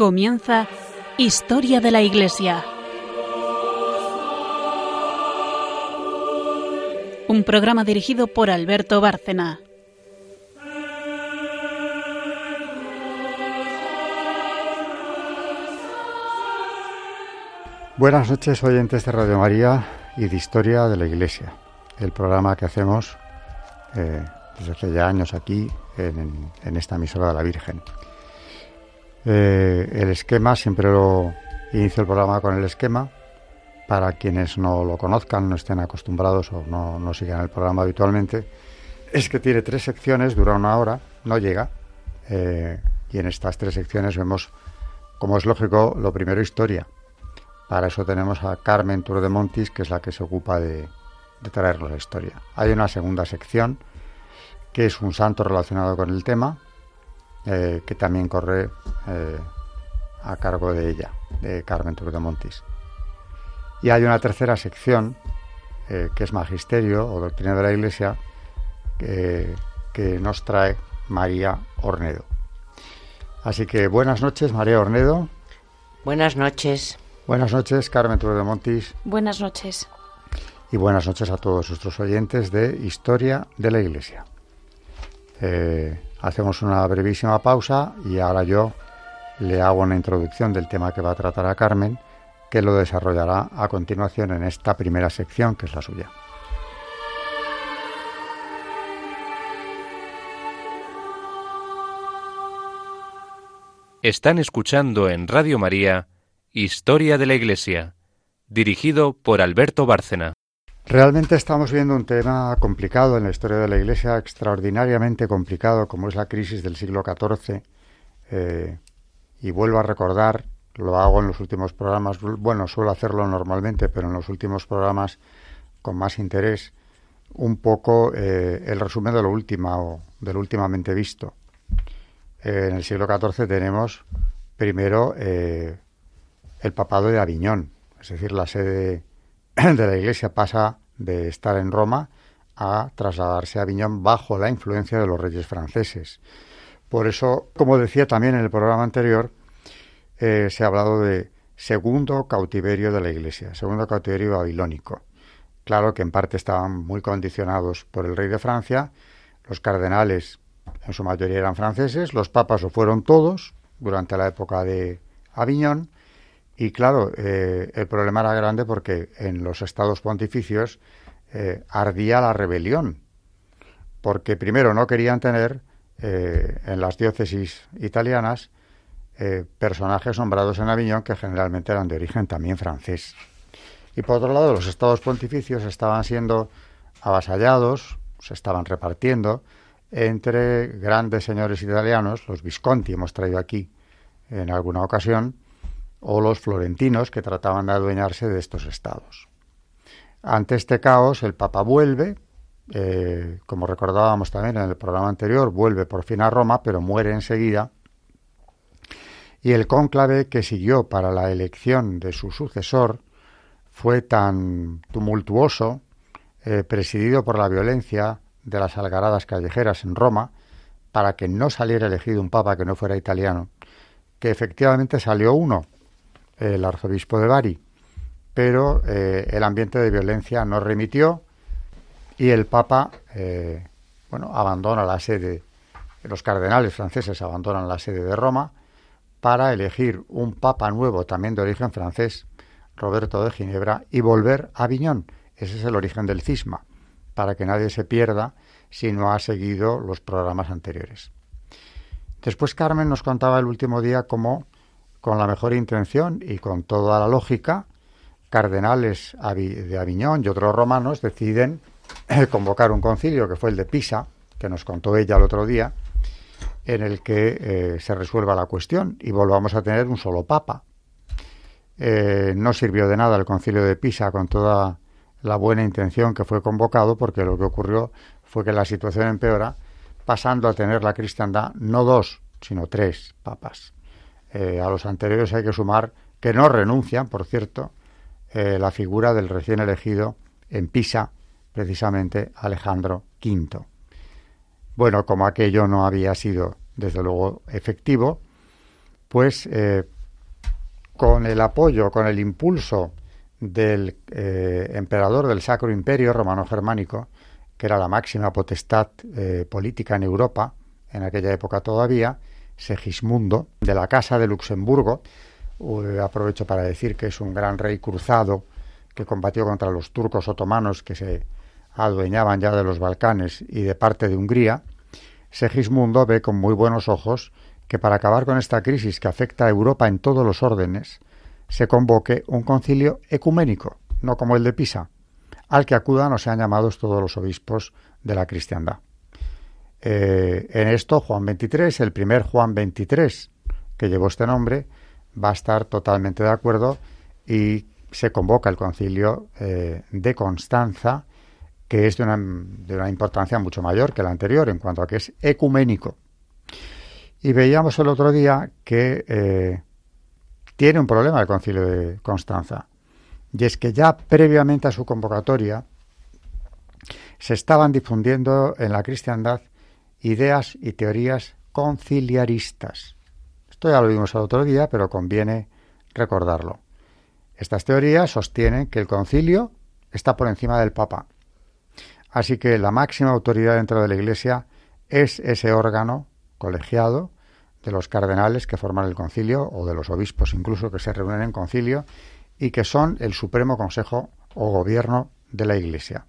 Comienza Historia de la Iglesia. Un programa dirigido por Alberto Bárcena. Buenas noches, oyentes de Radio María y de Historia de la Iglesia, el programa que hacemos eh, desde hace ya años aquí en, esta emisora de la Virgen. Eh, el esquema, siempre lo inicio el programa con el esquema, para quienes no lo conozcan, no estén acostumbrados o no, no sigan el programa habitualmente, es que tiene tres secciones, dura una hora, no llega, eh, y en estas tres secciones vemos, como es lógico, lo primero historia, para eso tenemos a Carmen Tour de Montis, que es la que se ocupa de, traernos la historia. Hay una segunda sección, que es un santo relacionado con el tema, eh, que también corre eh, a cargo de ella, de Carmen Tour de Montis. Y hay una tercera sección, eh, que es Magisterio o Doctrina de la Iglesia, que nos trae María Ornedo. Así que buenas noches, María Ornedo. Buenas noches. Buenas noches, Carmen Turo de Montis. Buenas noches. Y buenas noches a todos nuestros oyentes de Historia de la Iglesia. Eh, hacemos una brevísima pausa y ahora yo le hago una introducción del tema que va a tratar a Carmen, que lo desarrollará a continuación en esta primera sección, que es la suya. Están escuchando en Radio María Historia de la Iglesia, dirigido por Alberto Bárcena. Realmente estamos viendo un tema complicado en la historia de la Iglesia, extraordinariamente complicado, como es la crisis del siglo XIV. Eh, y vuelvo a recordar, lo hago en los últimos programas, bueno, suelo hacerlo normalmente, pero en los últimos programas con más interés, un poco eh, el resumen de lo último, de lo últimamente visto. Eh, en el siglo XIV tenemos primero el papado de Aviñón, es decir, la sede de la Iglesia pasa de estar en Roma a trasladarse a Aviñón bajo la influencia de los reyes franceses. Por eso, como decía también en el programa anterior, eh, se ha hablado de segundo cautiverio de la Iglesia, segundo cautiverio babilónico. Claro que en parte estaban muy condicionados por el rey de Francia, los cardenales en su mayoría eran franceses, los papas lo fueron todos durante la época de Aviñón, y claro, eh, el problema era grande porque en los estados pontificios eh, ardía la rebelión, porque primero no querían tener eh, en las diócesis italianas personajes nombrados en Aviñón que generalmente eran de origen también francés. Y por otro lado, los estados pontificios estaban siendo avasallados, se estaban repartiendo entre grandes señores italianos, los Visconti hemos traído aquí en alguna ocasión, o los florentinos que trataban de adueñarse de estos estados. Ante este caos, el Papa vuelve, eh, como recordábamos también en el programa anterior, vuelve por fin a Roma, pero muere enseguida. Y el cónclave que siguió para la elección de su sucesor fue tan tumultuoso, eh, presidido por la violencia de las algaradas callejeras en Roma, para que no saliera elegido un papa que no fuera italiano, que efectivamente salió uno, el arzobispo de Bari, pero eh, el ambiente de violencia no remitió y el Papa, eh, bueno, abandona la sede, los cardenales franceses abandonan la sede de Roma para elegir un Papa nuevo, también de origen francés, Roberto de Ginebra, y volver a Aviñón. Ese es el origen del cisma, para que nadie se pierda si no ha seguido los programas anteriores. Después Carmen nos contaba el último día cómo con la mejor intención y con toda la lógica, cardenales de Aviñón y otros romanos deciden eh, convocar un concilio que fue el de Pisa, que nos contó ella el otro día, en el que eh, se resuelva la cuestión y volvamos a tener un solo papa. Eh, no sirvió de nada el concilio de Pisa con toda la buena intención que fue convocado, porque lo que ocurrió fue que la situación empeora, pasando a tener la cristiandad no dos, sino tres papas. Eh, a los anteriores hay que sumar que no renuncian, por cierto, eh, la figura del recién elegido en Pisa, precisamente Alejandro V. Bueno, como aquello no había sido, desde luego, efectivo, pues con el apoyo, con el impulso del emperador del Sacro Imperio Romano Germánico, que era la máxima potestad política en Europa, en aquella época todavía, Segismundo, de la Casa de Luxemburgo, aprovecho para decir que es un gran rey cruzado que combatió contra los turcos otomanos que se adueñaban ya de los Balcanes y de parte de Hungría, Segismundo ve con muy buenos ojos que para acabar con esta crisis que afecta a Europa en todos los órdenes, se convoque un concilio ecuménico, no como el de Pisa, al que acudan o sean llamados todos los obispos de la cristiandad. Eh, en esto, Juan XXIII, el primer Juan XXIII que llevó este nombre, va a estar totalmente de acuerdo y se convoca el concilio eh, de Constanza, que es de una, de una, importancia mucho mayor que el anterior en cuanto a que es ecuménico. Y veíamos el otro día que eh, tiene un problema el concilio de Constanza, y es que ya previamente a su convocatoria se estaban difundiendo en la cristiandad ideas y teorías conciliaristas. Esto ya lo vimos el otro día, pero conviene recordarlo. Estas teorías sostienen que el concilio está por encima del Papa. Así que la máxima autoridad dentro de la Iglesia es ese órgano colegiado de los cardenales que forman el concilio o de los obispos incluso que se reúnen en concilio y que son el supremo consejo o gobierno de la Iglesia.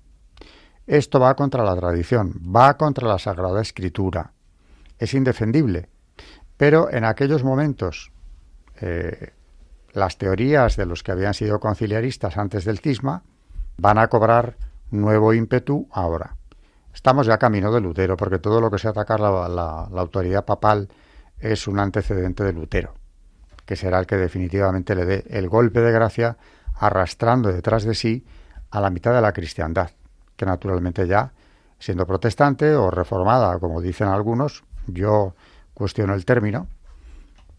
Esto va contra la tradición, va contra la Sagrada Escritura. Es indefendible. Pero en aquellos momentos, eh, las teorías de los que habían sido conciliaristas antes del cisma van a cobrar nuevo ímpetu ahora. Estamos ya camino de Lutero, porque todo lo que sea atacar la, la autoridad papal es un antecedente de Lutero, que será el que definitivamente le dé el golpe de gracia arrastrando detrás de sí a la mitad de la cristiandad que naturalmente ya, siendo protestante o reformada, como dicen algunos, yo cuestiono el término,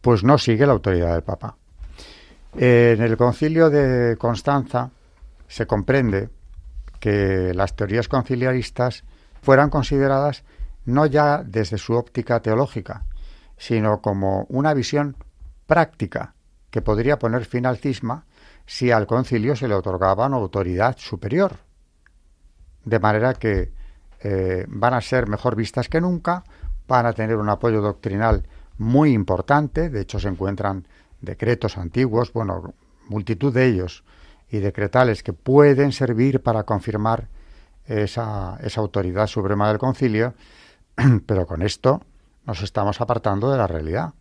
pues no sigue la autoridad del Papa. En el concilio de Constanza se comprende que las teorías conciliaristas fueran consideradas no ya desde su óptica teológica, sino como una visión práctica que podría poner fin al cisma si al concilio se le otorgaba una autoridad superior, de manera que eh, van a ser mejor vistas que nunca, van a tener un apoyo doctrinal muy importante, de hecho se encuentran decretos antiguos, bueno, multitud de ellos, y decretales que pueden servir para confirmar esa, esa autoridad suprema del concilio, pero con esto nos estamos apartando de la realidad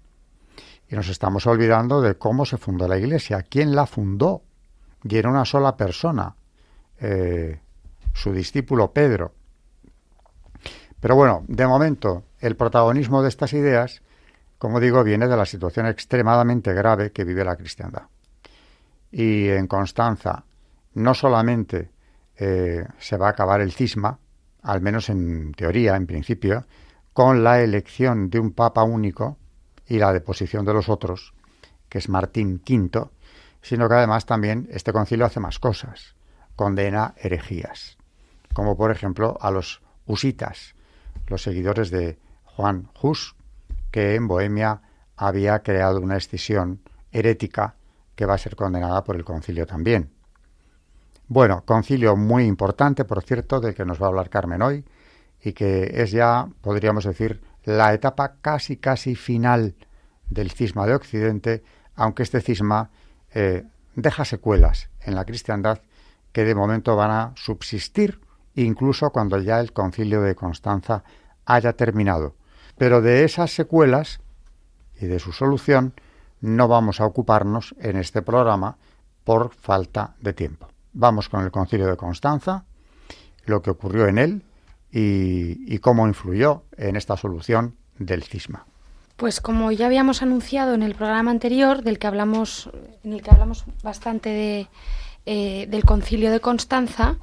y nos estamos olvidando de cómo se fundó la Iglesia, quién la fundó, y era una sola persona, eh, su discípulo Pedro. Pero bueno, de momento, el protagonismo de estas ideas, como digo, viene de la situación extremadamente grave que vive la cristiandad. Y en Constanza, no solamente eh, se va a acabar el cisma, al menos en teoría, en principio, con la elección de un papa único y la deposición de los otros, que es Martín V, sino que además también este concilio hace más cosas, condena herejías como por ejemplo a los husitas, los seguidores de Juan Hus, que en Bohemia había creado una escisión herética que va a ser condenada por el concilio también. Bueno, concilio muy importante, por cierto, del que nos va a hablar Carmen hoy, y que es ya, podríamos decir, la etapa casi, casi final del cisma de Occidente, aunque este cisma eh, deja secuelas en la cristiandad que de momento van a subsistir incluso cuando ya el concilio de Constanza haya terminado. Pero de esas secuelas y de su solución no vamos a ocuparnos en este programa por falta de tiempo. Vamos con el concilio de Constanza, lo que ocurrió en él y, cómo influyó en esta solución del cisma. Pues como ya habíamos anunciado en el programa anterior, del que hablamos, en el que hablamos bastante de, eh, del concilio de Constanza,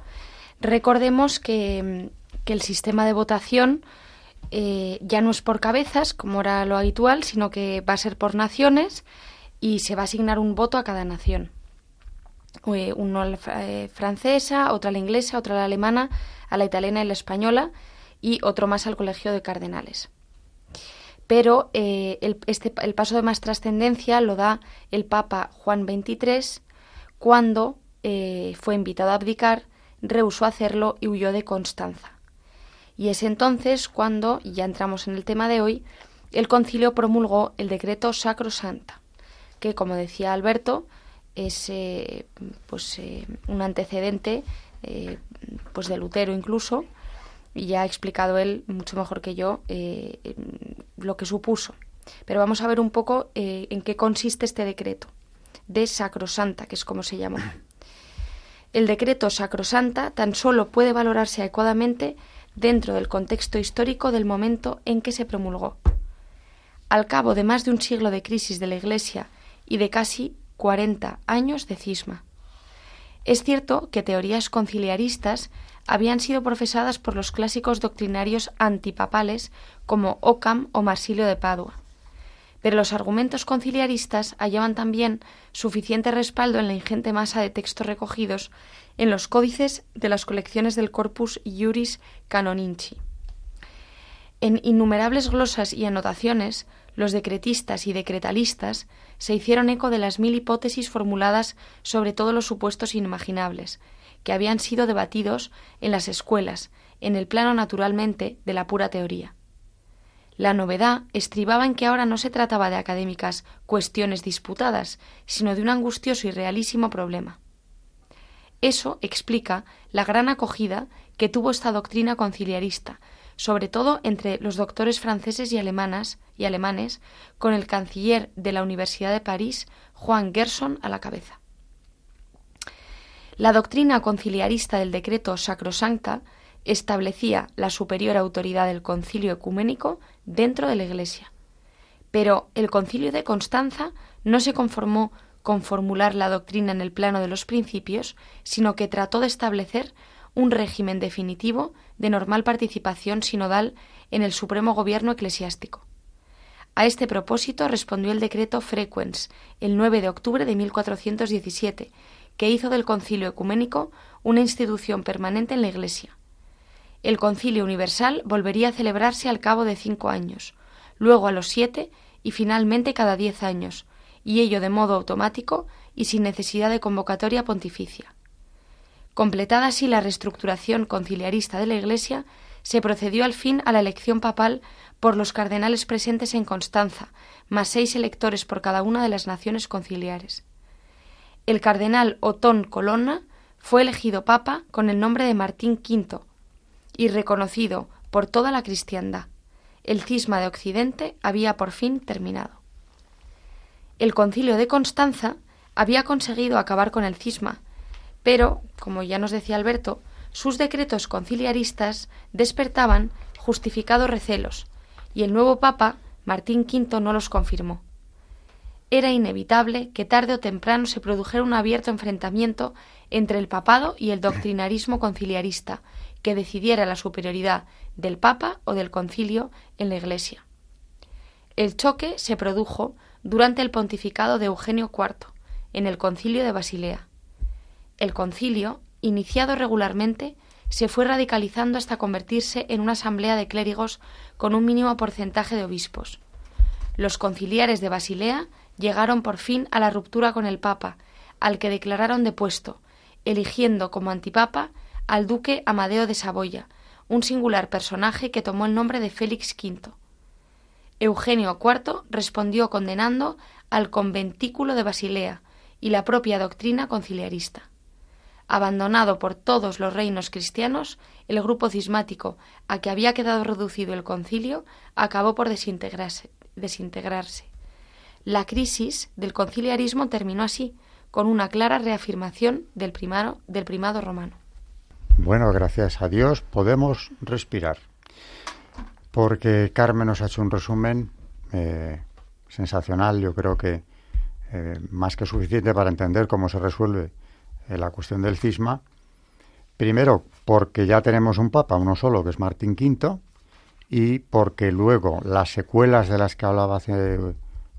Recordemos que, el sistema de votación eh, ya no es por cabezas, como era lo habitual, sino que va a ser por naciones y se va a asignar un voto a cada nación. Eh, uno a la eh, francesa, otra a la inglesa, otra a la alemana, a la italiana y la española y otro más al colegio de cardenales. pero el, este, el paso de más trascendencia lo da el Papa Juan XXIII cuando fue invitado a abdicar, rehusó hacerlo y huyó de Constanza. Y es entonces cuando, ya entramos en el tema de hoy, el concilio promulgó el decreto Sacro Santa, que, como decía Alberto, es eh, pues, un antecedente pues de Lutero incluso, y ya ha explicado él mucho mejor que yo eh, lo que supuso. Pero vamos a ver un poco eh, en qué consiste este decreto de Sacrosanta, que es como se llamó. El decreto Sacrosanta tan solo puede valorarse adecuadamente dentro del contexto histórico del momento en que se promulgó. Al cabo de más de un siglo de crisis de la Iglesia y de casi 40 años de cisma. Es cierto que teorías conciliaristas habían sido profesadas por los clásicos doctrinarios antipapales como Occam o Marsilio de Padua. Pero los argumentos conciliaristas hallaban también suficiente respaldo en la ingente masa de textos recogidos en los códices de las colecciones del Corpus Iuris Canoninci. En innumerables glosas y anotaciones, los decretistas y decretalistas se hicieron eco de las mil hipótesis formuladas sobre todos los supuestos inimaginables, que habían sido debatidos en las escuelas, en el plano naturalmente de la pura teoría. La novedad estribaba en que ahora no se trataba de académicas cuestiones disputadas, sino de un angustioso y realísimo problema. Eso explica la gran acogida que tuvo esta doctrina conciliarista, sobre todo entre los doctores franceses y alemanas y alemanes, con el canciller de la Universidad de París, Juan Gerson, a la cabeza. La doctrina conciliarista del decreto Sacrosancta establecía la superior autoridad del concilio ecuménico dentro de la Iglesia. Pero el concilio de Constanza no se conformó con formular la doctrina en el plano de los principios, sino que trató de establecer un régimen definitivo de normal participación sinodal en el supremo gobierno eclesiástico. A este propósito respondió el decreto Frequens el 9 de octubre de 1417, que hizo del concilio ecuménico una institución permanente en la Iglesia. El concilio universal volvería a celebrarse al cabo de cinco años, luego a los siete y finalmente cada diez años, y ello de modo automático y sin necesidad de convocatoria pontificia. Completada así la reestructuración conciliarista de la Iglesia, se procedió al fin a la elección papal por los cardenales presentes en Constanza, más seis electores por cada una de las naciones conciliares el cardenal Otón Colonna fue elegido papa con el nombre de Martín V y reconocido por toda la cristiandad. El cisma de Occidente había por fin terminado. El concilio de Constanza había conseguido acabar con el cisma, pero, como ya nos decía Alberto, sus decretos conciliaristas despertaban justificados recelos, y el nuevo papa, Martín V, no los confirmó era inevitable que tarde o temprano se produjera un abierto enfrentamiento entre el papado y el doctrinarismo conciliarista, que decidiera la superioridad del papa o del concilio en la Iglesia. El choque se produjo durante el pontificado de Eugenio IV, en el concilio de Basilea. El concilio, iniciado regularmente, se fue radicalizando hasta convertirse en una asamblea de clérigos con un mínimo porcentaje de obispos. Los conciliares de Basilea llegaron por fin a la ruptura con el Papa, al que declararon depuesto, eligiendo como antipapa al duque Amadeo de Saboya, un singular personaje que tomó el nombre de Félix V. Eugenio IV respondió condenando al conventículo de Basilea y la propia doctrina conciliarista. Abandonado por todos los reinos cristianos, el grupo cismático a que había quedado reducido el concilio acabó por desintegrarse. La crisis del conciliarismo terminó así, con una clara reafirmación del primado romano. Bueno, gracias a Dios podemos respirar, porque Carmen nos ha hecho un resumen eh, sensacional, yo creo que eh, más que suficiente para entender cómo se resuelve eh, la cuestión del cisma. Primero, porque ya tenemos un papa, uno solo, que es Martín V, y porque luego las secuelas de las que hablaba hace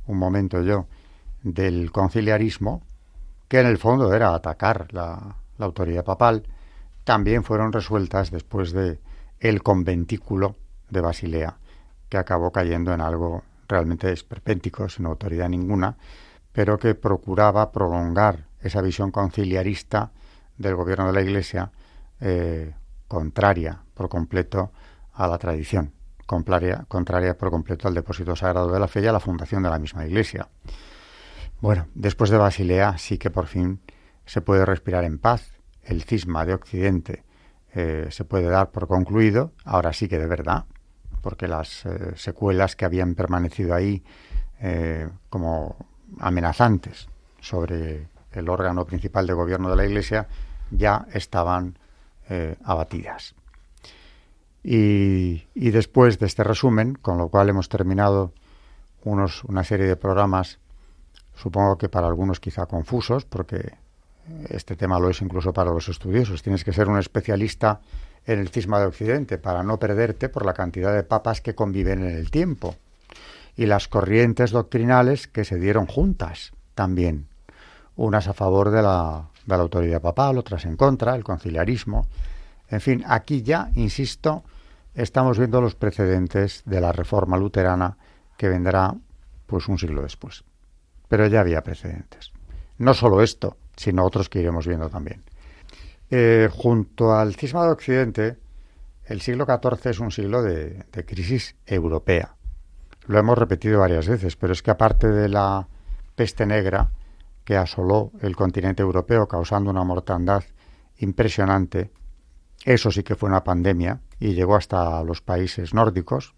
un momento yo del conciliarismo, que en el fondo era atacar la, autoridad papal, también fueron resueltas después de el conventículo de Basilea, que acabó cayendo en algo realmente esperpéntico, sin autoridad ninguna, pero que procuraba prolongar esa visión conciliarista del gobierno de la Iglesia eh, contraria por completo a la tradición, contraria, contraria por completo al depósito sagrado de la fe y a la fundación de la misma Iglesia. Bueno, después de Basilea sí que por fin se puede respirar en paz. El cisma de Occidente eh, se puede dar por concluido, ahora sí que de verdad, porque las eh, secuelas que habían permanecido ahí eh, como amenazantes sobre el órgano principal de gobierno de la Iglesia ya estaban abatidas. Y, y, después de este resumen, con lo cual hemos terminado unos, una serie de programas supongo que para algunos quizá confusos, porque este tema lo es incluso para los estudiosos. Tienes que ser un especialista en el cisma de Occidente para no perderte por la cantidad de papas que conviven en el tiempo y las corrientes doctrinales que se dieron juntas también, unas a favor de la, de la autoridad papal, otras en contra, el conciliarismo. En fin, aquí ya, insisto, estamos viendo los precedentes de la reforma luterana que vendrá pues un siglo después pero ya había precedentes. No solo esto, sino otros que iremos viendo también. Eh, junto al cisma de Occidente, el siglo XIV es un siglo de, crisis europea. Lo hemos repetido varias veces, pero es que aparte de la peste negra que asoló el continente europeo causando una mortandad impresionante, eso sí que fue una pandemia y llegó hasta los países nórdicos,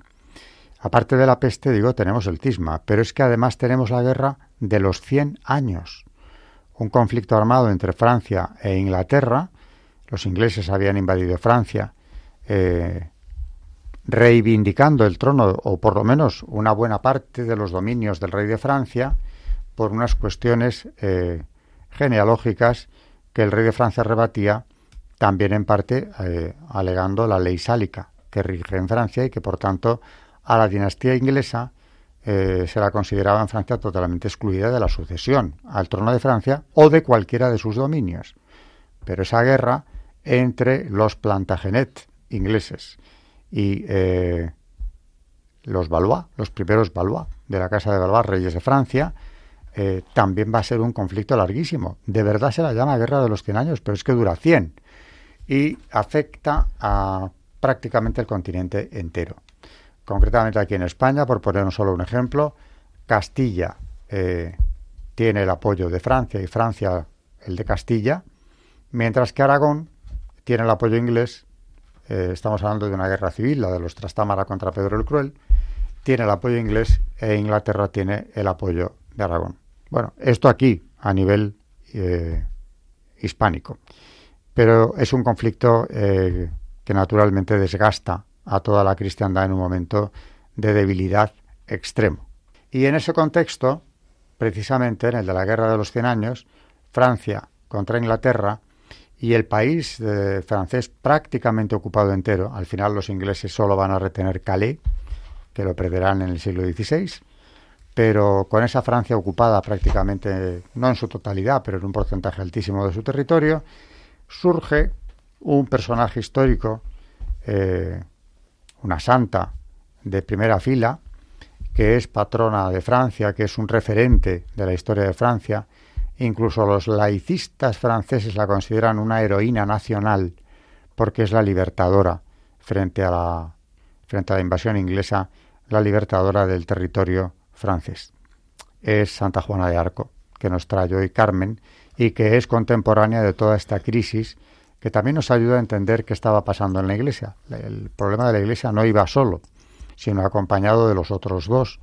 Aparte de la peste, digo, tenemos el cisma, pero es que además tenemos la guerra de los 100 años. Un conflicto armado entre Francia e Inglaterra. Los ingleses habían invadido Francia, eh, reivindicando el trono, o por lo menos una buena parte de los dominios del rey de Francia, por unas cuestiones eh, genealógicas que el rey de Francia rebatía, también en parte eh, alegando la ley sálica que rige en Francia y que por tanto a la dinastía inglesa eh, se la consideraba en Francia totalmente excluida de la sucesión al trono de Francia o de cualquiera de sus dominios. Pero esa guerra entre los Plantagenet ingleses y eh, los Valois, los primeros Valois de la Casa de Valois, reyes de Francia, eh, también va a ser un conflicto larguísimo. De verdad se la llama Guerra de los Cien Años, pero es que dura 100 y afecta a prácticamente el continente entero concretamente aquí en España, por poner solo un ejemplo, Castilla eh, tiene el apoyo de Francia y Francia el de Castilla, mientras que Aragón tiene el apoyo inglés, eh, estamos hablando de una guerra civil, la de los Trastámara contra Pedro el Cruel, tiene el apoyo inglés e Inglaterra tiene el apoyo de Aragón. Bueno, esto aquí a nivel eh, hispánico, pero es un conflicto que naturalmente desgasta a toda la cristiandad en un momento de debilidad extremo. Y en ese contexto, precisamente en el de la Guerra de los Cien Años, Francia contra Inglaterra y el país eh, francés prácticamente ocupado entero, al final los ingleses solo van a retener Calais, que lo perderán en el siglo XVI, pero con esa Francia ocupada prácticamente, no en su totalidad, pero en un porcentaje altísimo de su territorio, surge un personaje histórico eh, una santa de primera fila, que es patrona de Francia, que es un referente de la historia de Francia. Incluso los laicistas franceses la consideran una heroína nacional porque es la libertadora frente a la, frente a la invasión inglesa, la libertadora del territorio francés. Es Santa Juana de Arco, que nos trae hoy Carmen y que es contemporánea de toda esta crisis que también nos ayuda a entender qué estaba pasando en la Iglesia. El problema de la Iglesia no iba solo, sino acompañado de los otros dos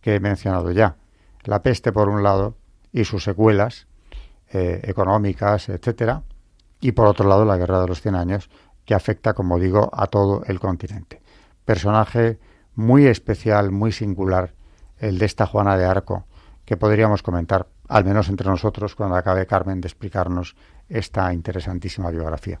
que he mencionado ya. La peste, por un lado, y sus secuelas eh, económicas, etcétera, y por otro lado la Guerra de los Cien Años, que afecta, como digo, a todo el continente. Personaje muy especial, muy singular, el de esta Juana de Arco, que podríamos comentar, al menos entre nosotros, cuando acabe Carmen de explicarnos esta interesantísima biografía.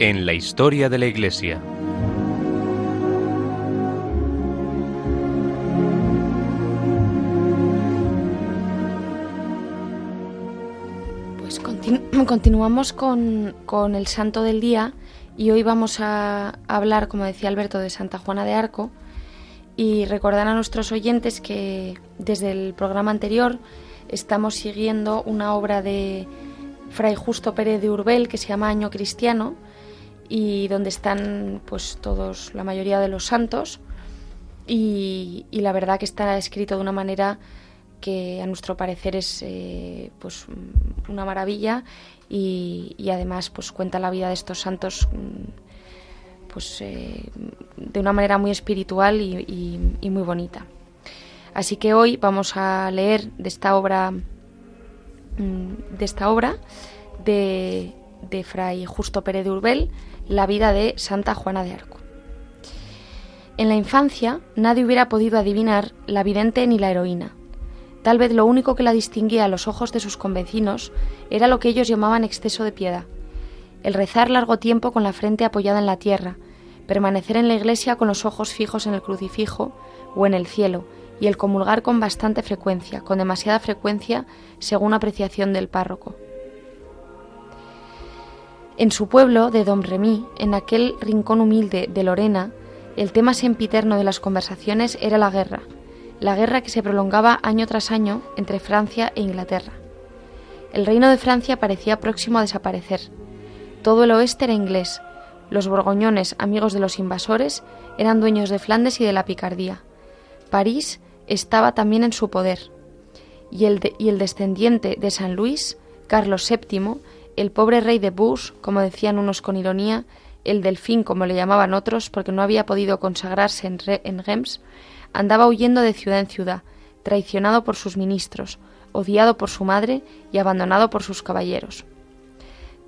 en la historia de la Iglesia. Pues continuamos con, con, el santo del día y hoy vamos a hablar, como decía Alberto, de Santa Juana de Arco y recordar a nuestros oyentes que desde el programa anterior estamos siguiendo una obra de Fray Justo Pérez de Urbel que se llama Año Cristiano y donde están pues todos, la mayoría de los santos y, la verdad que está escrito de una manera que a nuestro parecer es eh, pues una maravilla y, además pues cuenta la vida de estos santos mm, pues eh, de una manera muy espiritual y, muy bonita. Así que hoy vamos a leer de esta obra mm, de esta obra de, de Fray Justo Pérez de Urbel la vida de Santa Juana de Arco. En la infancia nadie hubiera podido adivinar la vidente ni la heroína. Tal vez lo único que la distinguía a los ojos de sus convecinos era lo que ellos llamaban exceso de piedad. El rezar largo tiempo con la frente apoyada en la tierra, permanecer en la iglesia con los ojos fijos en el crucifijo o en el cielo, y el comulgar con bastante frecuencia, con demasiada frecuencia, según apreciación del párroco. En su pueblo de Dom Remy, en aquel rincón humilde de Lorena, el tema sempiterno de las conversaciones era la guerra, la guerra que se prolongaba año tras año entre Francia e Inglaterra. El reino de Francia parecía próximo a desaparecer. Todo el oeste era inglés. Los borgoñones, amigos de los invasores, eran dueños de Flandes y de la Picardía. París estaba también en su poder. Y el, y el descendiente de San Luis, Carlos VII, el pobre rey de Bush, como decían unos con ironía, el delfín, como le llamaban otros, porque no había podido consagrarse en, en Rems, andaba huyendo de ciudad en ciudad, traicionado por sus ministros, odiado por su madre y abandonado por sus caballeros.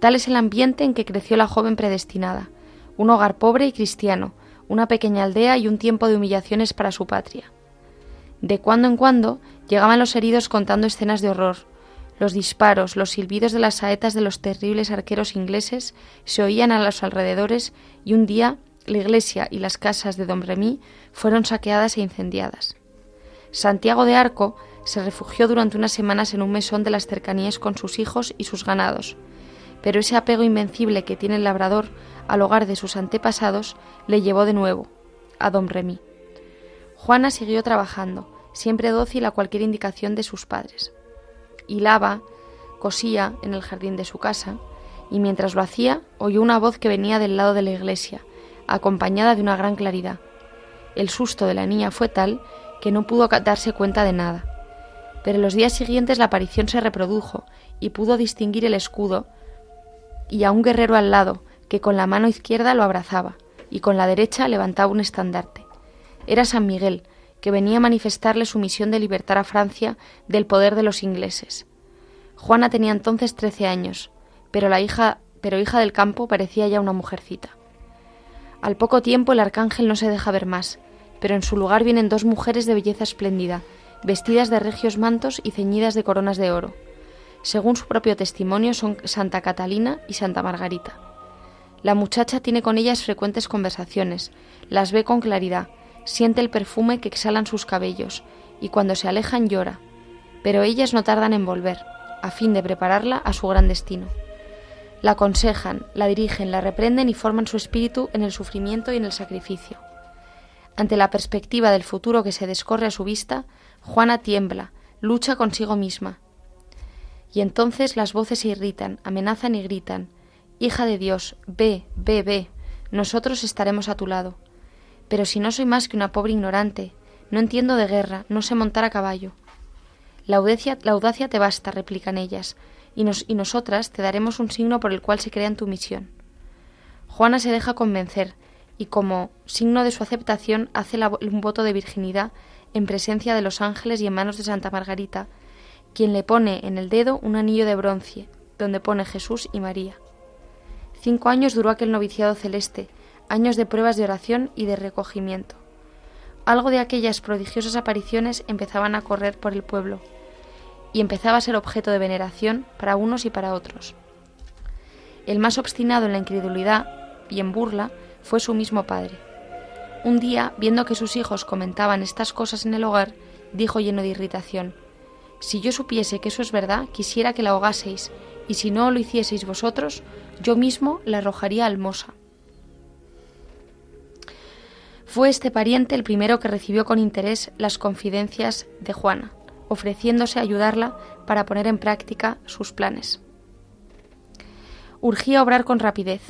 Tal es el ambiente en que creció la joven predestinada, un hogar pobre y cristiano, una pequeña aldea y un tiempo de humillaciones para su patria. De cuando en cuando llegaban los heridos contando escenas de horror, los disparos, los silbidos de las saetas de los terribles arqueros ingleses se oían a los alrededores y un día la iglesia y las casas de Don Remy fueron saqueadas e incendiadas. Santiago de Arco se refugió durante unas semanas en un mesón de las cercanías con sus hijos y sus ganados, pero ese apego invencible que tiene el labrador al hogar de sus antepasados le llevó de nuevo a Don Remy. Juana siguió trabajando, siempre dócil a cualquier indicación de sus padres hilaba, cosía en el jardín de su casa, y mientras lo hacía oyó una voz que venía del lado de la iglesia, acompañada de una gran claridad. El susto de la niña fue tal que no pudo darse cuenta de nada. Pero en los días siguientes la aparición se reprodujo y pudo distinguir el escudo y a un guerrero al lado que con la mano izquierda lo abrazaba y con la derecha levantaba un estandarte. Era San Miguel, que venía a manifestarle su misión de libertar a Francia del poder de los ingleses. Juana tenía entonces trece años, pero la hija, pero hija del campo parecía ya una mujercita. Al poco tiempo el arcángel no se deja ver más, pero en su lugar vienen dos mujeres de belleza espléndida, vestidas de regios mantos y ceñidas de coronas de oro. Según su propio testimonio son Santa Catalina y Santa Margarita. La muchacha tiene con ellas frecuentes conversaciones, las ve con claridad, siente el perfume que exhalan sus cabellos y cuando se alejan llora, pero ellas no tardan en volver, a fin de prepararla a su gran destino. La aconsejan, la dirigen, la reprenden y forman su espíritu en el sufrimiento y en el sacrificio. Ante la perspectiva del futuro que se descorre a su vista, Juana tiembla, lucha consigo misma. Y entonces las voces se irritan, amenazan y gritan, Hija de Dios, ve, ve, ve, nosotros estaremos a tu lado. Pero si no soy más que una pobre ignorante, no entiendo de guerra, no sé montar a caballo. La audacia, la audacia te basta, replican ellas, y, nos, y nosotras te daremos un signo por el cual se crea en tu misión. Juana se deja convencer y como signo de su aceptación hace un voto de virginidad en presencia de los ángeles y en manos de Santa Margarita, quien le pone en el dedo un anillo de bronce, donde pone Jesús y María. Cinco años duró aquel noviciado celeste, años de pruebas de oración y de recogimiento. Algo de aquellas prodigiosas apariciones empezaban a correr por el pueblo, y empezaba a ser objeto de veneración para unos y para otros. El más obstinado en la incredulidad y en burla fue su mismo padre. Un día, viendo que sus hijos comentaban estas cosas en el hogar, dijo lleno de irritación Si yo supiese que eso es verdad, quisiera que la ahogaseis, y si no lo hicieseis vosotros, yo mismo la arrojaría al Mosa. Fue este pariente el primero que recibió con interés las confidencias de Juana, ofreciéndose a ayudarla para poner en práctica sus planes. Urgía obrar con rapidez.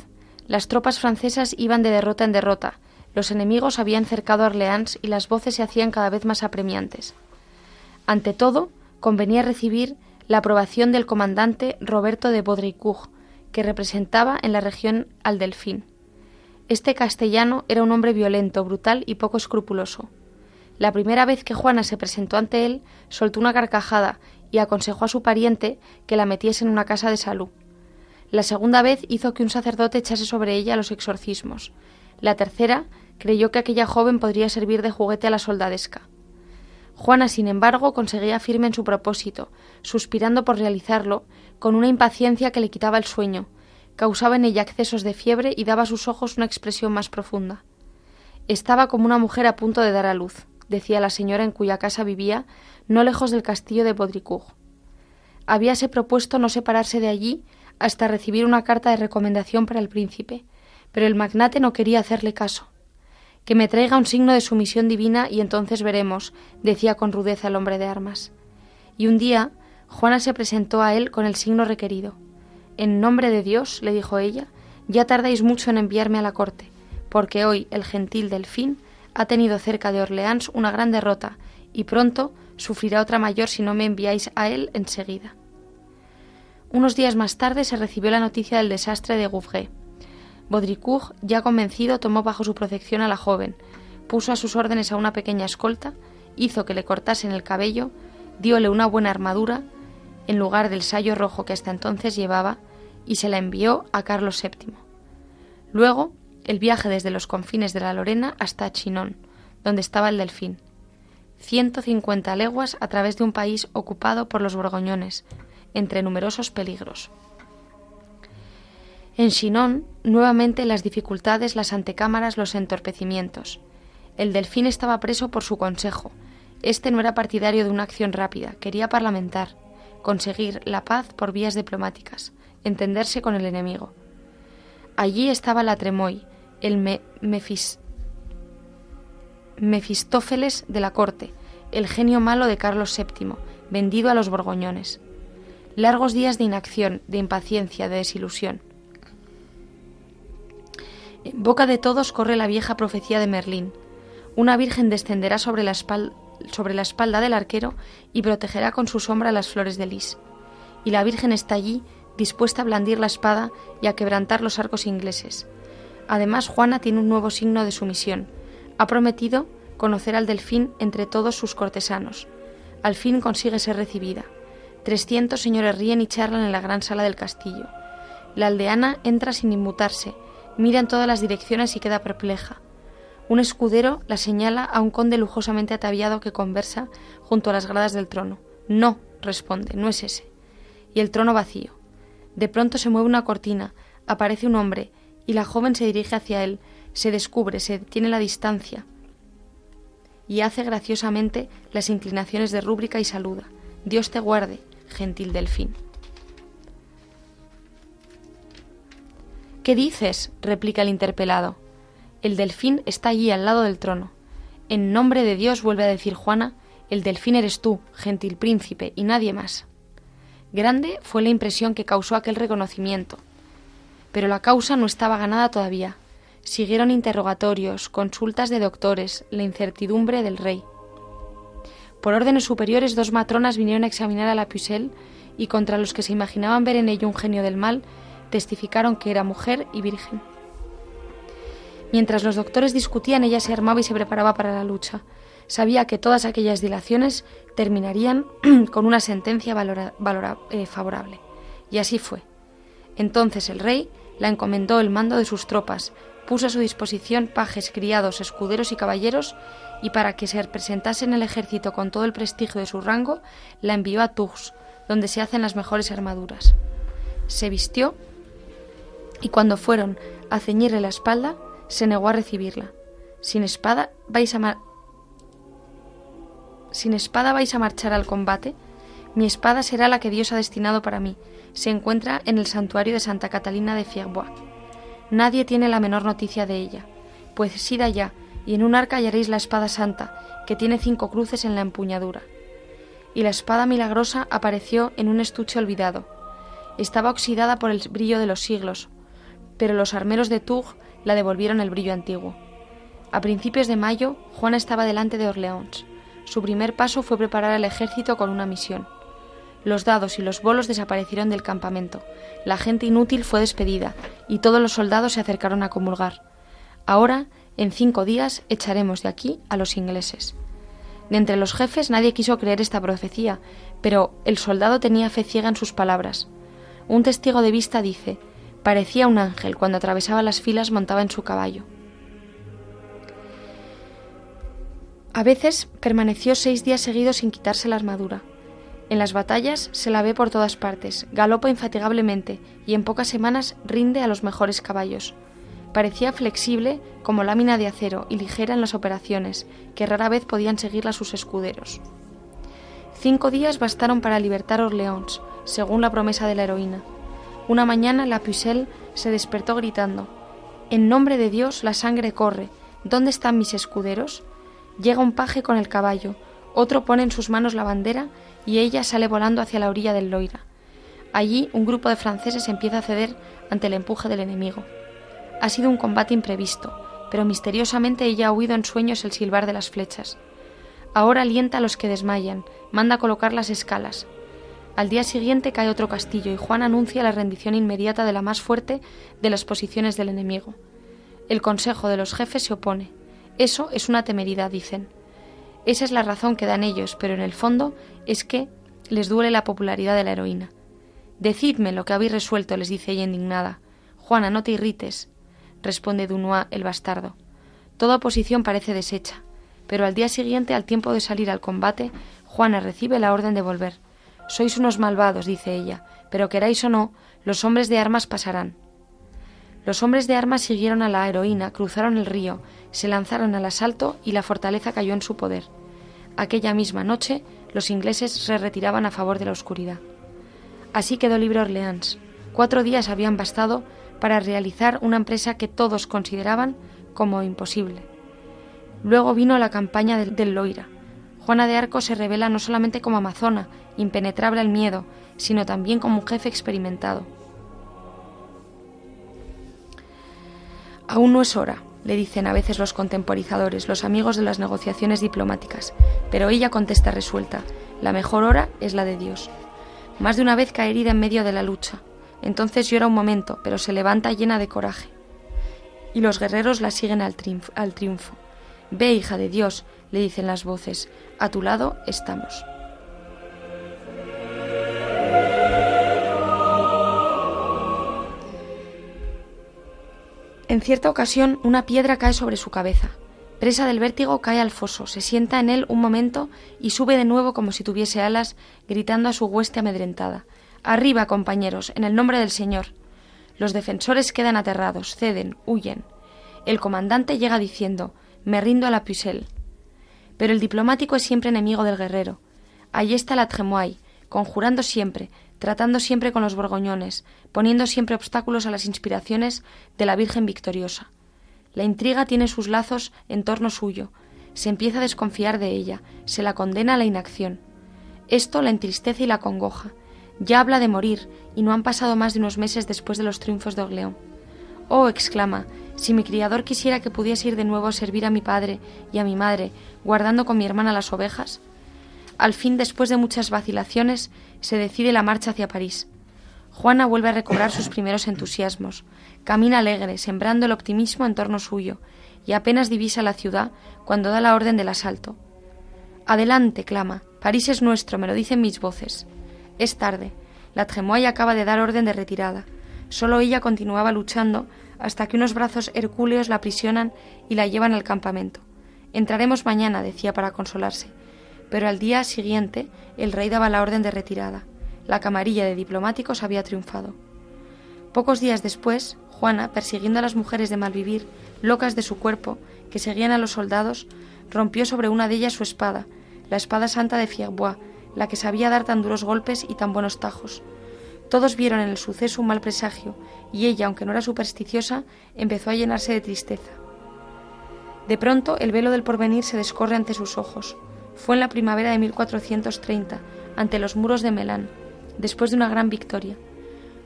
Las tropas francesas iban de derrota en derrota, los enemigos habían cercado a Orleans y las voces se hacían cada vez más apremiantes. Ante todo, convenía recibir la aprobación del comandante Roberto de Baudricourt, que representaba en la región al Delfín. Este castellano era un hombre violento, brutal y poco escrupuloso. La primera vez que Juana se presentó ante él, soltó una carcajada y aconsejó a su pariente que la metiese en una casa de salud. La segunda vez hizo que un sacerdote echase sobre ella los exorcismos. La tercera creyó que aquella joven podría servir de juguete a la soldadesca. Juana, sin embargo, conseguía firme en su propósito, suspirando por realizarlo, con una impaciencia que le quitaba el sueño, causaba en ella accesos de fiebre y daba a sus ojos una expresión más profunda. Estaba como una mujer a punto de dar a luz, decía la señora en cuya casa vivía, no lejos del castillo de Baudricourt. Habíase propuesto no separarse de allí hasta recibir una carta de recomendación para el príncipe, pero el magnate no quería hacerle caso. Que me traiga un signo de sumisión divina y entonces veremos, decía con rudeza el hombre de armas. Y un día Juana se presentó a él con el signo requerido. En nombre de Dios, le dijo ella, ya tardáis mucho en enviarme a la corte, porque hoy el gentil Delfín ha tenido cerca de Orleans una gran derrota, y pronto sufrirá otra mayor si no me enviáis a él enseguida. Unos días más tarde se recibió la noticia del desastre de Gouffre. Baudricourt, ya convencido, tomó bajo su protección a la joven, puso a sus órdenes a una pequeña escolta, hizo que le cortasen el cabello, diole una buena armadura, en lugar del sayo rojo que hasta entonces llevaba, y se la envió a Carlos VII. Luego, el viaje desde los confines de la Lorena hasta Chinon, donde estaba el delfín. Ciento cincuenta leguas a través de un país ocupado por los borgoñones, entre numerosos peligros. En Chinon, nuevamente las dificultades, las antecámaras, los entorpecimientos. El delfín estaba preso por su consejo. Este no era partidario de una acción rápida, quería parlamentar, conseguir la paz por vías diplomáticas, entenderse con el enemigo. Allí estaba la Tremoy, el Mefistófeles de la corte, el genio malo de Carlos VII, vendido a los borgoñones. Largos días de inacción, de impaciencia, de desilusión. En boca de todos corre la vieja profecía de Merlín. Una virgen descenderá sobre la, espalda, del arquero y protegerá con su sombra las flores de lis. Y la virgen está allí, dispuesta a blandir la espada y a quebrantar los arcos ingleses. Además, Juana tiene un nuevo signo de sumisión. Ha prometido conocer al delfín entre todos sus cortesanos. Al fin consigue ser recibida. Trescientos señores ríen y charlan en la gran sala del castillo. La aldeana entra sin inmutarse, mira en todas las direcciones y queda perpleja. Un escudero la señala a un conde lujosamente ataviado que conversa junto a las gradas del trono. No, responde, no es ese. Y el trono vacío. De pronto se mueve una cortina, aparece un hombre, y la joven se dirige hacia él, se descubre, se tiene la distancia, y hace graciosamente las inclinaciones de rúbrica y saluda. Dios te guarde, gentil delfín. ¿Qué dices? replica el interpelado. El delfín está allí al lado del trono. En nombre de Dios, vuelve a decir Juana, el delfín eres tú, gentil príncipe, y nadie más. Grande fue la impresión que causó aquel reconocimiento. Pero la causa no estaba ganada todavía. Siguieron interrogatorios, consultas de doctores, la incertidumbre del rey. Por órdenes superiores, dos matronas vinieron a examinar a la Pucelle y contra los que se imaginaban ver en ello un genio del mal, testificaron que era mujer y virgen. Mientras los doctores discutían, ella se armaba y se preparaba para la lucha. Sabía que todas aquellas dilaciones terminarían con una sentencia eh, favorable. Y así fue. Entonces el rey la encomendó el mando de sus tropas, puso a su disposición pajes, criados, escuderos y caballeros, y para que se representase en el ejército con todo el prestigio de su rango, la envió a Tours, donde se hacen las mejores armaduras. Se vistió y cuando fueron a ceñirle la espalda, se negó a recibirla. Sin espada vais a sin espada vais a marchar al combate. Mi espada será la que Dios ha destinado para mí. Se encuentra en el santuario de Santa Catalina de Fierbois. Nadie tiene la menor noticia de ella. Pues id allá, y en un arca hallaréis la espada santa, que tiene cinco cruces en la empuñadura. Y la espada milagrosa apareció en un estuche olvidado. Estaba oxidada por el brillo de los siglos, pero los armeros de Tours la devolvieron el brillo antiguo. A principios de mayo, Juana estaba delante de Orleans. Su primer paso fue preparar al ejército con una misión. Los dados y los bolos desaparecieron del campamento. La gente inútil fue despedida y todos los soldados se acercaron a comulgar. Ahora, en cinco días, echaremos de aquí a los ingleses. De entre los jefes nadie quiso creer esta profecía, pero el soldado tenía fe ciega en sus palabras. Un testigo de vista dice, parecía un ángel cuando atravesaba las filas montaba en su caballo. A veces permaneció seis días seguidos sin quitarse la armadura. En las batallas se la ve por todas partes, galopa infatigablemente y en pocas semanas rinde a los mejores caballos. Parecía flexible como lámina de acero y ligera en las operaciones, que rara vez podían seguirla sus escuderos. Cinco días bastaron para libertar Orleans, según la promesa de la heroína. Una mañana la Pucelle se despertó gritando: En nombre de Dios la sangre corre. ¿Dónde están mis escuderos? Llega un paje con el caballo, otro pone en sus manos la bandera y ella sale volando hacia la orilla del Loira. Allí un grupo de franceses empieza a ceder ante el empuje del enemigo. Ha sido un combate imprevisto, pero misteriosamente ella ha oído en sueños el silbar de las flechas. Ahora alienta a los que desmayan, manda colocar las escalas. Al día siguiente cae otro castillo y Juan anuncia la rendición inmediata de la más fuerte de las posiciones del enemigo. El consejo de los jefes se opone. Eso es una temeridad, dicen. Esa es la razón que dan ellos, pero en el fondo es que les duele la popularidad de la heroína. Decidme lo que habéis resuelto, les dice ella indignada. Juana, no te irrites, responde Dunois el bastardo. Toda oposición parece deshecha, pero al día siguiente, al tiempo de salir al combate, Juana recibe la orden de volver. Sois unos malvados, dice ella, pero queráis o no, los hombres de armas pasarán. Los hombres de armas siguieron a la heroína, cruzaron el río, se lanzaron al asalto y la fortaleza cayó en su poder. Aquella misma noche los ingleses se retiraban a favor de la oscuridad. Así quedó libre Orleans. Cuatro días habían bastado para realizar una empresa que todos consideraban como imposible. Luego vino la campaña del, Loira. Juana de Arco se revela no solamente como amazona, impenetrable al miedo, sino también como un jefe experimentado. Aún no es hora, le dicen a veces los contemporizadores, los amigos de las negociaciones diplomáticas, pero ella contesta resuelta, la mejor hora es la de Dios. Más de una vez cae herida en medio de la lucha, entonces llora un momento, pero se levanta llena de coraje. Y los guerreros la siguen al triunfo. Al triunfo. Ve, hija de Dios, le dicen las voces, a tu lado estamos. En cierta ocasión una piedra cae sobre su cabeza. Presa del vértigo cae al foso, se sienta en él un momento y sube de nuevo como si tuviese alas, gritando a su hueste amedrentada. Arriba, compañeros, en el nombre del Señor. Los defensores quedan aterrados, ceden, huyen. El comandante llega diciendo Me rindo a la Pucelle. Pero el diplomático es siempre enemigo del guerrero. Allí está la Tremoille, conjurando siempre, tratando siempre con los borgoñones, poniendo siempre obstáculos a las inspiraciones de la Virgen victoriosa. La intriga tiene sus lazos en torno suyo, se empieza a desconfiar de ella, se la condena a la inacción. Esto la entristece y la congoja. Ya habla de morir, y no han pasado más de unos meses después de los triunfos de Orleón. Oh, exclama, si mi criador quisiera que pudiese ir de nuevo a servir a mi padre y a mi madre, guardando con mi hermana las ovejas. Al fin, después de muchas vacilaciones, se decide la marcha hacia París. Juana vuelve a recobrar sus primeros entusiasmos. Camina alegre, sembrando el optimismo en torno suyo, y apenas divisa la ciudad cuando da la orden del asalto. Adelante, clama. París es nuestro, me lo dicen mis voces. Es tarde. La Tremoille acaba de dar orden de retirada. Solo ella continuaba luchando hasta que unos brazos hercúleos la aprisionan y la llevan al campamento. Entraremos mañana, decía para consolarse. Pero al día siguiente el rey daba la orden de retirada. La camarilla de diplomáticos había triunfado. Pocos días después, Juana, persiguiendo a las mujeres de malvivir, locas de su cuerpo, que seguían a los soldados, rompió sobre una de ellas su espada, la espada santa de Fierbois, la que sabía dar tan duros golpes y tan buenos tajos. Todos vieron en el suceso un mal presagio, y ella, aunque no era supersticiosa, empezó a llenarse de tristeza. De pronto el velo del porvenir se descorre ante sus ojos. Fue en la primavera de 1430, ante los muros de Melán, después de una gran victoria.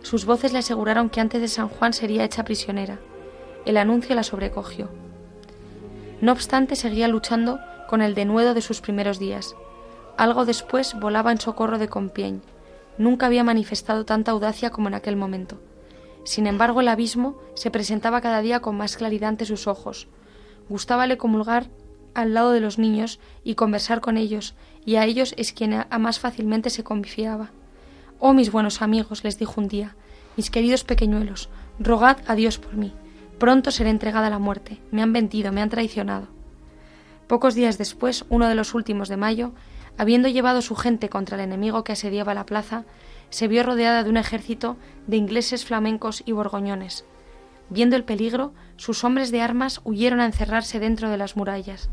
Sus voces le aseguraron que antes de San Juan sería hecha prisionera. El anuncio la sobrecogió. No obstante, seguía luchando con el denuedo de sus primeros días. Algo después volaba en socorro de Compiègne, Nunca había manifestado tanta audacia como en aquel momento. Sin embargo, el abismo se presentaba cada día con más claridad ante sus ojos. Gustábale comulgar al lado de los niños y conversar con ellos, y a ellos es quien a más fácilmente se confiaba. Oh, mis buenos amigos, les dijo un día, mis queridos pequeñuelos, rogad a Dios por mí. Pronto seré entregada a la muerte. Me han vendido, me han traicionado. Pocos días después, uno de los últimos de mayo, habiendo llevado su gente contra el enemigo que asediaba la plaza, se vio rodeada de un ejército de ingleses flamencos y borgoñones. Viendo el peligro, sus hombres de armas huyeron a encerrarse dentro de las murallas.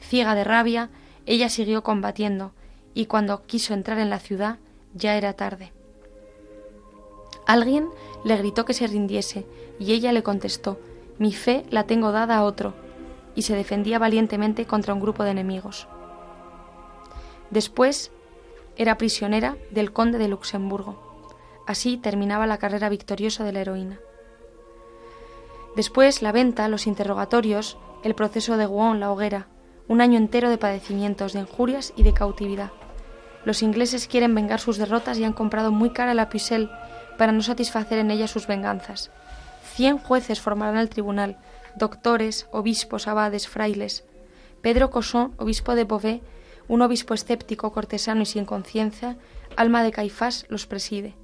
Ciega de rabia, ella siguió combatiendo, y cuando quiso entrar en la ciudad, ya era tarde. Alguien le gritó que se rindiese, y ella le contestó Mi fe la tengo dada a otro, y se defendía valientemente contra un grupo de enemigos. Después era prisionera del conde de Luxemburgo. Así terminaba la carrera victoriosa de la heroína. Después la venta, los interrogatorios, el proceso de Guon, la hoguera, un año entero de padecimientos, de injurias y de cautividad. Los ingleses quieren vengar sus derrotas y han comprado muy cara la Pucelle para no satisfacer en ella sus venganzas. Cien jueces formarán el tribunal, doctores, obispos, abades, frailes. Pedro Cosson, obispo de Beauvais, un obispo escéptico, cortesano y sin conciencia, alma de Caifás, los preside.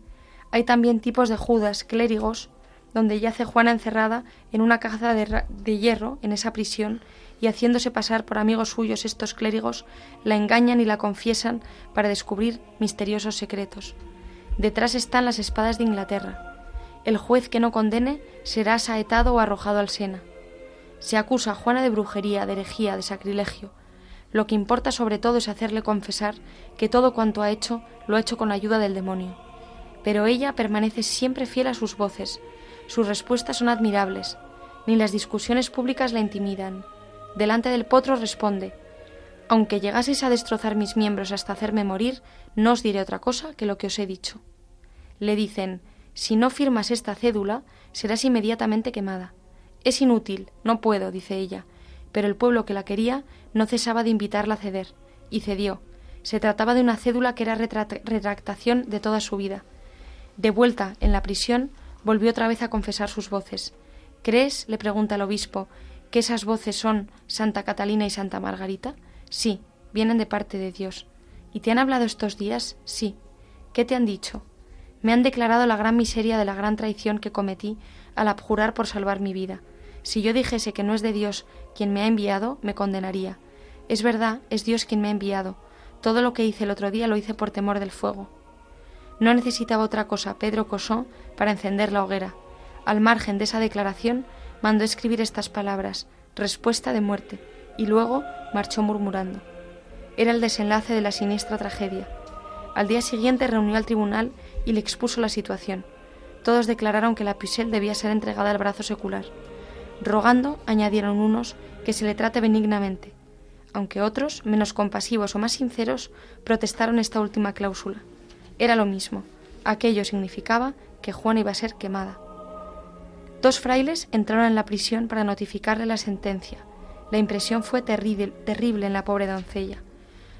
Hay también tipos de Judas, clérigos, donde yace Juana encerrada en una caja de, de, hierro en esa prisión y haciéndose pasar por amigos suyos estos clérigos, la engañan y la confiesan para descubrir misteriosos secretos. Detrás están las espadas de Inglaterra. El juez que no condene será saetado o arrojado al Sena. Se acusa a Juana de brujería, de herejía, de sacrilegio, lo que importa sobre todo es hacerle confesar que todo cuanto ha hecho lo ha hecho con la ayuda del demonio. Pero ella permanece siempre fiel a sus voces. Sus respuestas son admirables. Ni las discusiones públicas la intimidan. Delante del potro responde Aunque llegaseis a destrozar mis miembros hasta hacerme morir, no os diré otra cosa que lo que os he dicho. Le dicen Si no firmas esta cédula, serás inmediatamente quemada. Es inútil, no puedo, dice ella, pero el pueblo que la quería no cesaba de invitarla a ceder, y cedió. Se trataba de una cédula que era retractación de toda su vida. De vuelta en la prisión, volvió otra vez a confesar sus voces. ¿Crees, le pregunta el obispo, que esas voces son Santa Catalina y Santa Margarita? Sí, vienen de parte de Dios. ¿Y te han hablado estos días? Sí. ¿Qué te han dicho? Me han declarado la gran miseria de la gran traición que cometí al abjurar por salvar mi vida. Si yo dijese que no es de Dios quien me ha enviado, me condenaría. Es verdad, es Dios quien me ha enviado. Todo lo que hice el otro día lo hice por temor del fuego. No necesitaba otra cosa Pedro Cosó para encender la hoguera. Al margen de esa declaración, mandó escribir estas palabras, respuesta de muerte, y luego marchó murmurando. Era el desenlace de la siniestra tragedia. Al día siguiente reunió al tribunal y le expuso la situación. Todos declararon que la Pucelle debía ser entregada al brazo secular. Rogando, añadieron unos, que se le trate benignamente, aunque otros, menos compasivos o más sinceros, protestaron esta última cláusula. Era lo mismo. Aquello significaba que Juana iba a ser quemada. Dos frailes entraron en la prisión para notificarle la sentencia. La impresión fue terrible, terrible en la pobre doncella.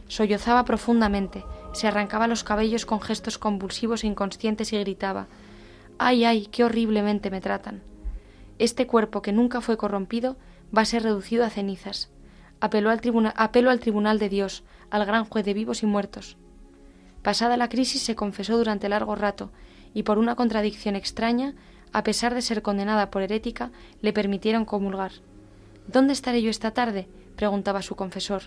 Sollozaba profundamente, se arrancaba los cabellos con gestos convulsivos e inconscientes y gritaba ¡Ay, ay, qué horriblemente me tratan! Este cuerpo que nunca fue corrompido va a ser reducido a cenizas. Al apelo al tribunal de Dios, al gran juez de vivos y muertos. Pasada la crisis se confesó durante largo rato y por una contradicción extraña, a pesar de ser condenada por herética, le permitieron comulgar. ¿Dónde estaré yo esta tarde? preguntaba su confesor.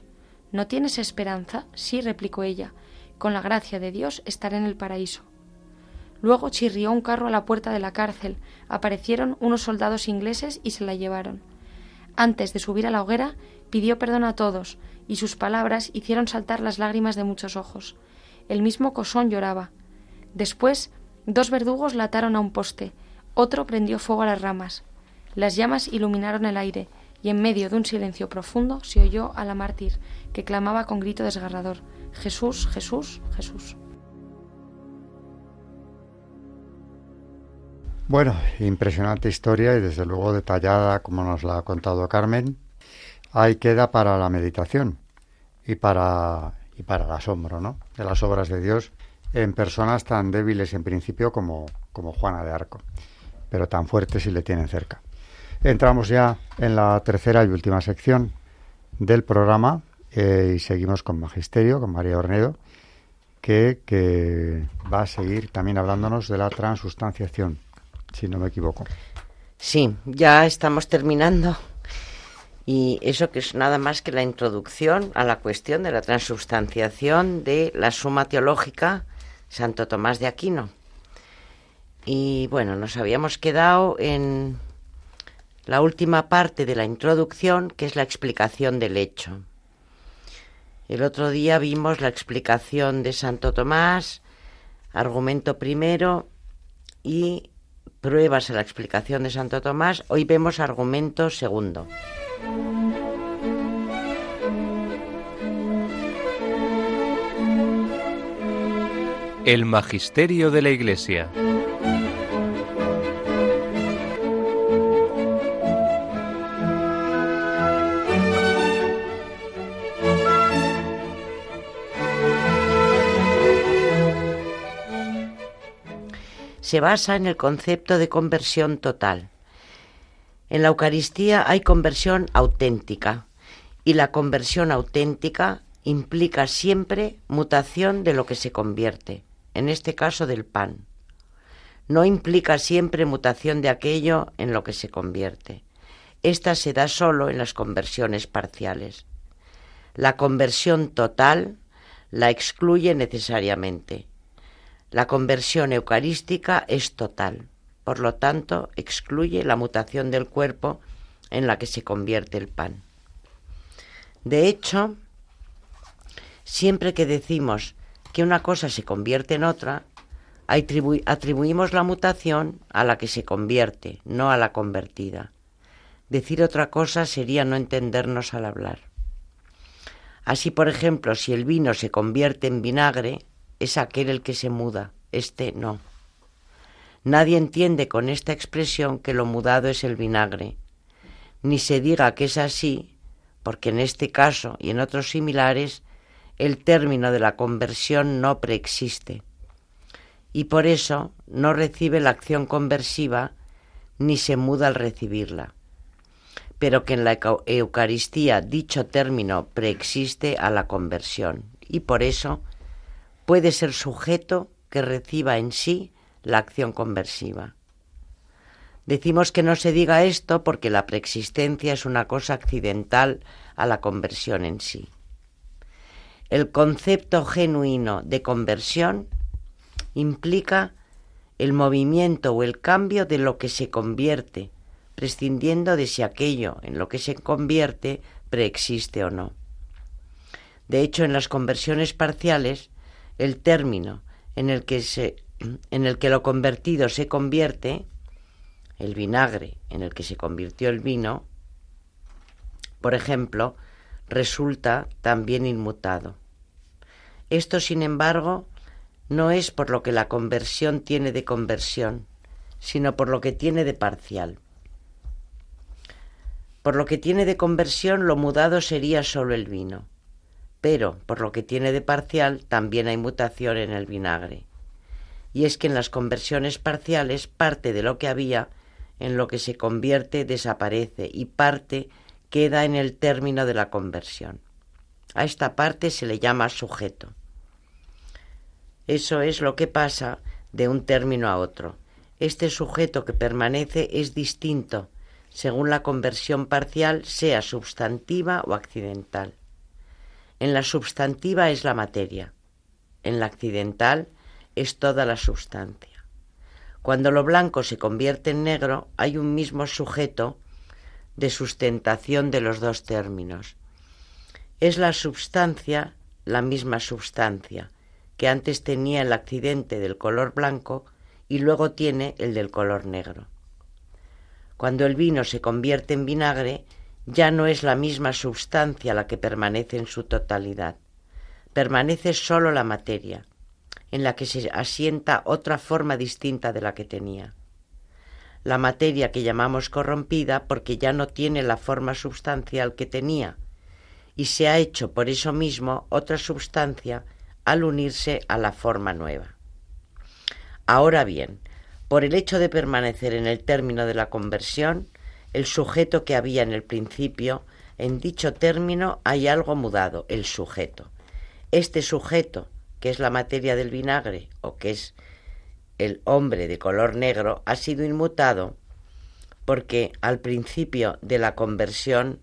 ¿No tienes esperanza? Sí, replicó ella. Con la gracia de Dios estaré en el paraíso. Luego chirrió un carro a la puerta de la cárcel, aparecieron unos soldados ingleses y se la llevaron. Antes de subir a la hoguera, pidió perdón a todos, y sus palabras hicieron saltar las lágrimas de muchos ojos. El mismo Cosón lloraba. Después, dos verdugos la ataron a un poste, otro prendió fuego a las ramas. Las llamas iluminaron el aire, y en medio de un silencio profundo se oyó a la mártir, que clamaba con grito desgarrador Jesús, Jesús, Jesús. Bueno, impresionante historia y desde luego detallada como nos la ha contado Carmen. Ahí queda para la meditación y para y para el asombro ¿no? de las obras de Dios en personas tan débiles en principio como, como Juana de Arco, pero tan fuertes si le tienen cerca. Entramos ya en la tercera y última sección del programa eh, y seguimos con Magisterio, con María Ornedo, que, que va a seguir también hablándonos de la transustanciación, si no me equivoco. Sí, ya estamos terminando y eso que es nada más que la introducción a la cuestión de la transubstanciación de la suma teológica Santo Tomás de Aquino. Y bueno, nos habíamos quedado en la última parte de la introducción, que es la explicación del hecho. El otro día vimos la explicación de Santo Tomás, argumento primero, y pruebas a la explicación de Santo Tomás. Hoy vemos argumento segundo. El Magisterio de la Iglesia. Se basa en el concepto de conversión total. En la Eucaristía hay conversión auténtica y la conversión auténtica implica siempre mutación de lo que se convierte, en este caso del pan. No implica siempre mutación de aquello en lo que se convierte. Esta se da solo en las conversiones parciales. La conversión total la excluye necesariamente. La conversión eucarística es total. Por lo tanto, excluye la mutación del cuerpo en la que se convierte el pan. De hecho, siempre que decimos que una cosa se convierte en otra, atribuimos la mutación a la que se convierte, no a la convertida. Decir otra cosa sería no entendernos al hablar. Así, por ejemplo, si el vino se convierte en vinagre, es aquel el que se muda, este no. Nadie entiende con esta expresión que lo mudado es el vinagre, ni se diga que es así, porque en este caso y en otros similares el término de la conversión no preexiste, y por eso no recibe la acción conversiva ni se muda al recibirla, pero que en la Eucaristía dicho término preexiste a la conversión, y por eso puede ser sujeto que reciba en sí la acción conversiva. Decimos que no se diga esto porque la preexistencia es una cosa accidental a la conversión en sí. El concepto genuino de conversión implica el movimiento o el cambio de lo que se convierte, prescindiendo de si aquello en lo que se convierte preexiste o no. De hecho, en las conversiones parciales, el término en el que se en el que lo convertido se convierte, el vinagre en el que se convirtió el vino, por ejemplo, resulta también inmutado. Esto, sin embargo, no es por lo que la conversión tiene de conversión, sino por lo que tiene de parcial. Por lo que tiene de conversión, lo mudado sería solo el vino, pero por lo que tiene de parcial también hay mutación en el vinagre. Y es que en las conversiones parciales parte de lo que había en lo que se convierte desaparece y parte queda en el término de la conversión. A esta parte se le llama sujeto. Eso es lo que pasa de un término a otro. Este sujeto que permanece es distinto según la conversión parcial sea substantiva o accidental. En la substantiva es la materia, en la accidental es toda la sustancia. Cuando lo blanco se convierte en negro, hay un mismo sujeto de sustentación de los dos términos. Es la substancia la misma substancia que antes tenía el accidente del color blanco y luego tiene el del color negro. Cuando el vino se convierte en vinagre, ya no es la misma sustancia la que permanece en su totalidad. Permanece sólo la materia, en la que se asienta otra forma distinta de la que tenía. La materia que llamamos corrompida porque ya no tiene la forma substancial que tenía, y se ha hecho por eso mismo otra sustancia al unirse a la forma nueva. Ahora bien, por el hecho de permanecer en el término de la conversión, el sujeto que había en el principio, en dicho término hay algo mudado, el sujeto. Este sujeto, que es la materia del vinagre o que es el hombre de color negro, ha sido inmutado porque al principio de la conversión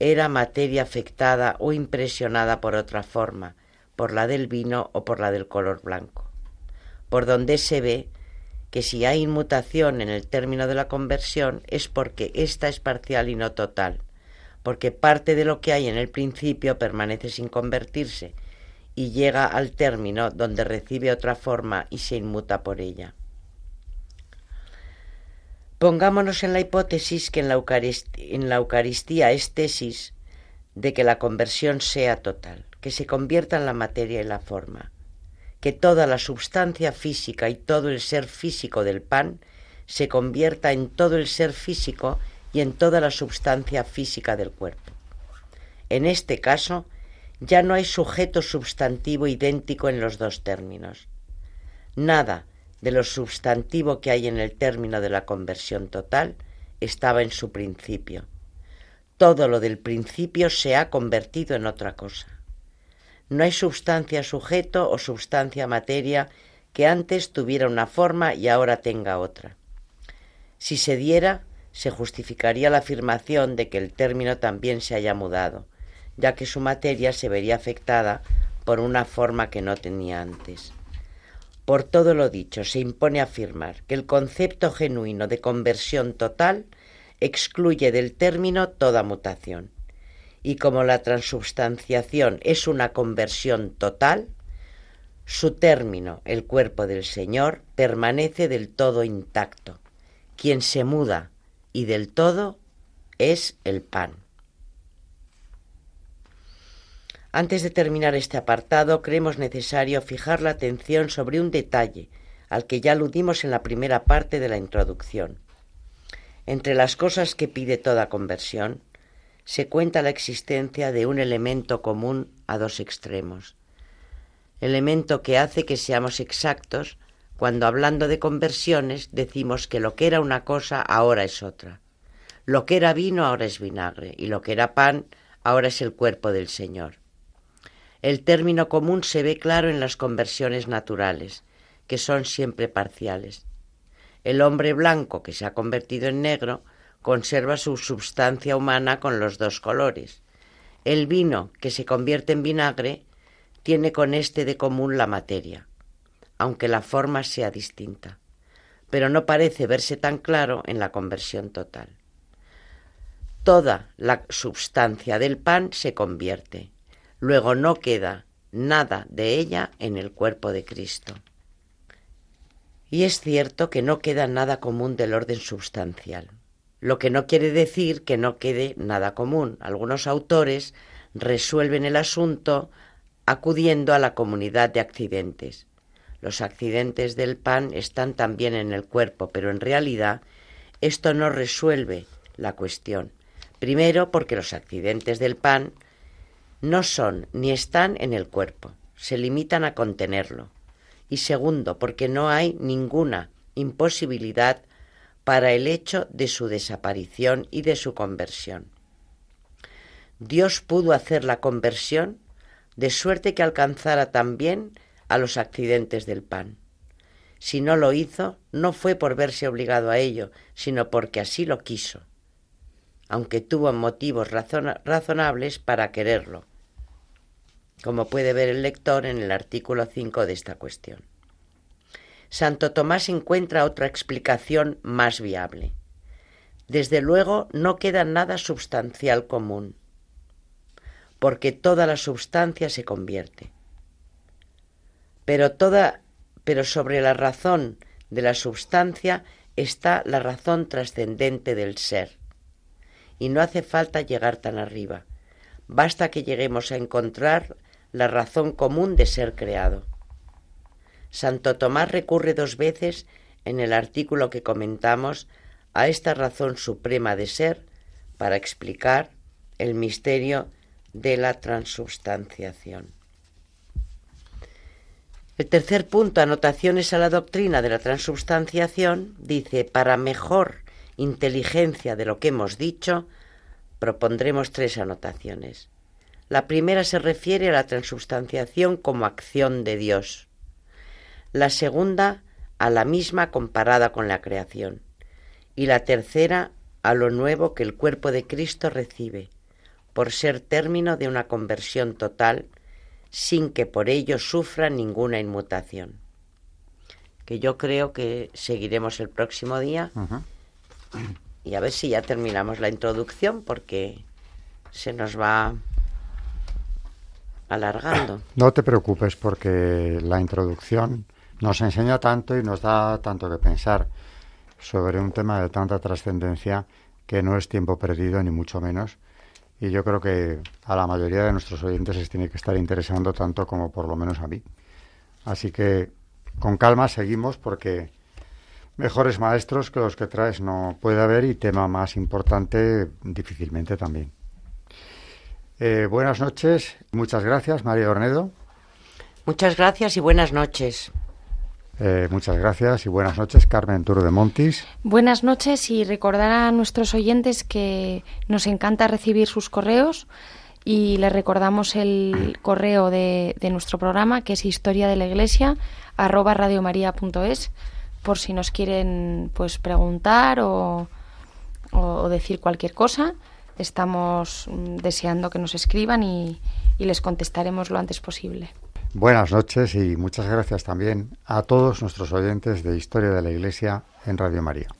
era materia afectada o impresionada por otra forma, por la del vino o por la del color blanco, por donde se ve que si hay inmutación en el término de la conversión es porque ésta es parcial y no total, porque parte de lo que hay en el principio permanece sin convertirse y llega al término donde recibe otra forma y se inmuta por ella. Pongámonos en la hipótesis que en la, Eucaristía, es tesis de que la conversión sea total, que se convierta en la materia y la forma que toda la substancia física y todo el ser físico del pan se convierta en todo el ser físico y en toda la substancia física del cuerpo. En este caso, ya no hay sujeto substantivo idéntico en los dos términos. Nada de lo substantivo que hay en el término de la conversión total estaba en su principio. Todo lo del principio se ha convertido en otra cosa. No hay substancia sujeto o substancia materia que antes tuviera una forma y ahora tenga otra. Si se diera, se justificaría la afirmación de que el término también se haya mudado, ya que su materia se vería afectada por una forma que no tenía antes. Por todo lo dicho, se impone afirmar que el concepto genuino de conversión total excluye del término toda mutación y como la transubstanciación es una conversión total, su término, el cuerpo del Señor, permanece del todo intacto. Quien se muda y del todo es el pan. Antes de terminar este apartado, creemos necesario fijar la atención sobre un detalle al que ya aludimos en la primera parte de la introducción. Entre las cosas que pide toda conversión, se cuenta la existencia de un elemento común a dos extremos, elemento que hace que seamos exactos cuando hablando de conversiones decimos que lo que era una cosa ahora es otra, lo que era vino ahora es vinagre y lo que era pan ahora es el cuerpo del Señor. El término común se ve claro en las conversiones naturales, que son siempre parciales. El hombre blanco que se ha convertido en negro conserva su substancia humana con los dos colores. El vino, que se convierte en vinagre, tiene con este de común la materia, aunque la forma sea distinta, pero no parece verse tan claro en la conversión total. Toda la substancia del pan se convierte, luego no queda nada de ella en el cuerpo de Cristo. Y es cierto que no queda nada común del orden substancial lo que no quiere decir que no quede nada común. Algunos autores resuelven el asunto acudiendo a la comunidad de accidentes. Los accidentes del pan están también en el cuerpo, pero en realidad esto no resuelve la cuestión. Primero, porque los accidentes del pan no son ni están en el cuerpo, se limitan a contenerlo. Y segundo, porque no hay ninguna imposibilidad para el hecho de su desaparición y de su conversión. Dios pudo hacer la conversión de suerte que alcanzara también a los accidentes del pan. Si no lo hizo, no fue por verse obligado a ello, sino porque así lo quiso, aunque tuvo motivos razonables para quererlo, como puede ver el lector en el artículo 5 de esta cuestión. Santo Tomás encuentra otra explicación más viable. Desde luego no queda nada substancial común, porque toda la substancia se convierte. Pero toda pero sobre la razón de la substancia está la razón trascendente del ser. Y no hace falta llegar tan arriba. Basta que lleguemos a encontrar la razón común de ser creado. Santo Tomás recurre dos veces en el artículo que comentamos a esta razón suprema de ser para explicar el misterio de la transubstanciación. El tercer punto, anotaciones a la doctrina de la transubstanciación, dice, para mejor inteligencia de lo que hemos dicho, propondremos tres anotaciones. La primera se refiere a la transubstanciación como acción de Dios. La segunda a la misma comparada con la creación. Y la tercera a lo nuevo que el cuerpo de Cristo recibe, por ser término de una conversión total sin que por ello sufra ninguna inmutación. Que yo creo que seguiremos el próximo día y a ver si ya terminamos la introducción porque se nos va alargando. No te preocupes porque la introducción nos enseña tanto y nos da tanto que pensar sobre un tema de tanta trascendencia que no es tiempo perdido ni mucho menos y yo creo que a la mayoría de nuestros oyentes les tiene que estar interesando tanto como por lo menos a mí. Así que con calma seguimos porque mejores maestros que los que traes no puede haber y tema más importante difícilmente también. Eh, buenas noches, muchas gracias María Ornedo. Muchas gracias y buenas noches. Eh, muchas gracias y buenas noches, Carmen Turo de Montis. Buenas noches y recordar a nuestros oyentes que nos encanta recibir sus correos y les recordamos el correo de, nuestro programa que es historia de la iglesia arroba radiomaria.es por si nos quieren pues preguntar o, o decir cualquier cosa. Estamos mm, deseando que nos escriban y les contestaremos lo antes posible. Buenas noches y muchas gracias también a todos nuestros oyentes de Historia de la Iglesia en Radio María.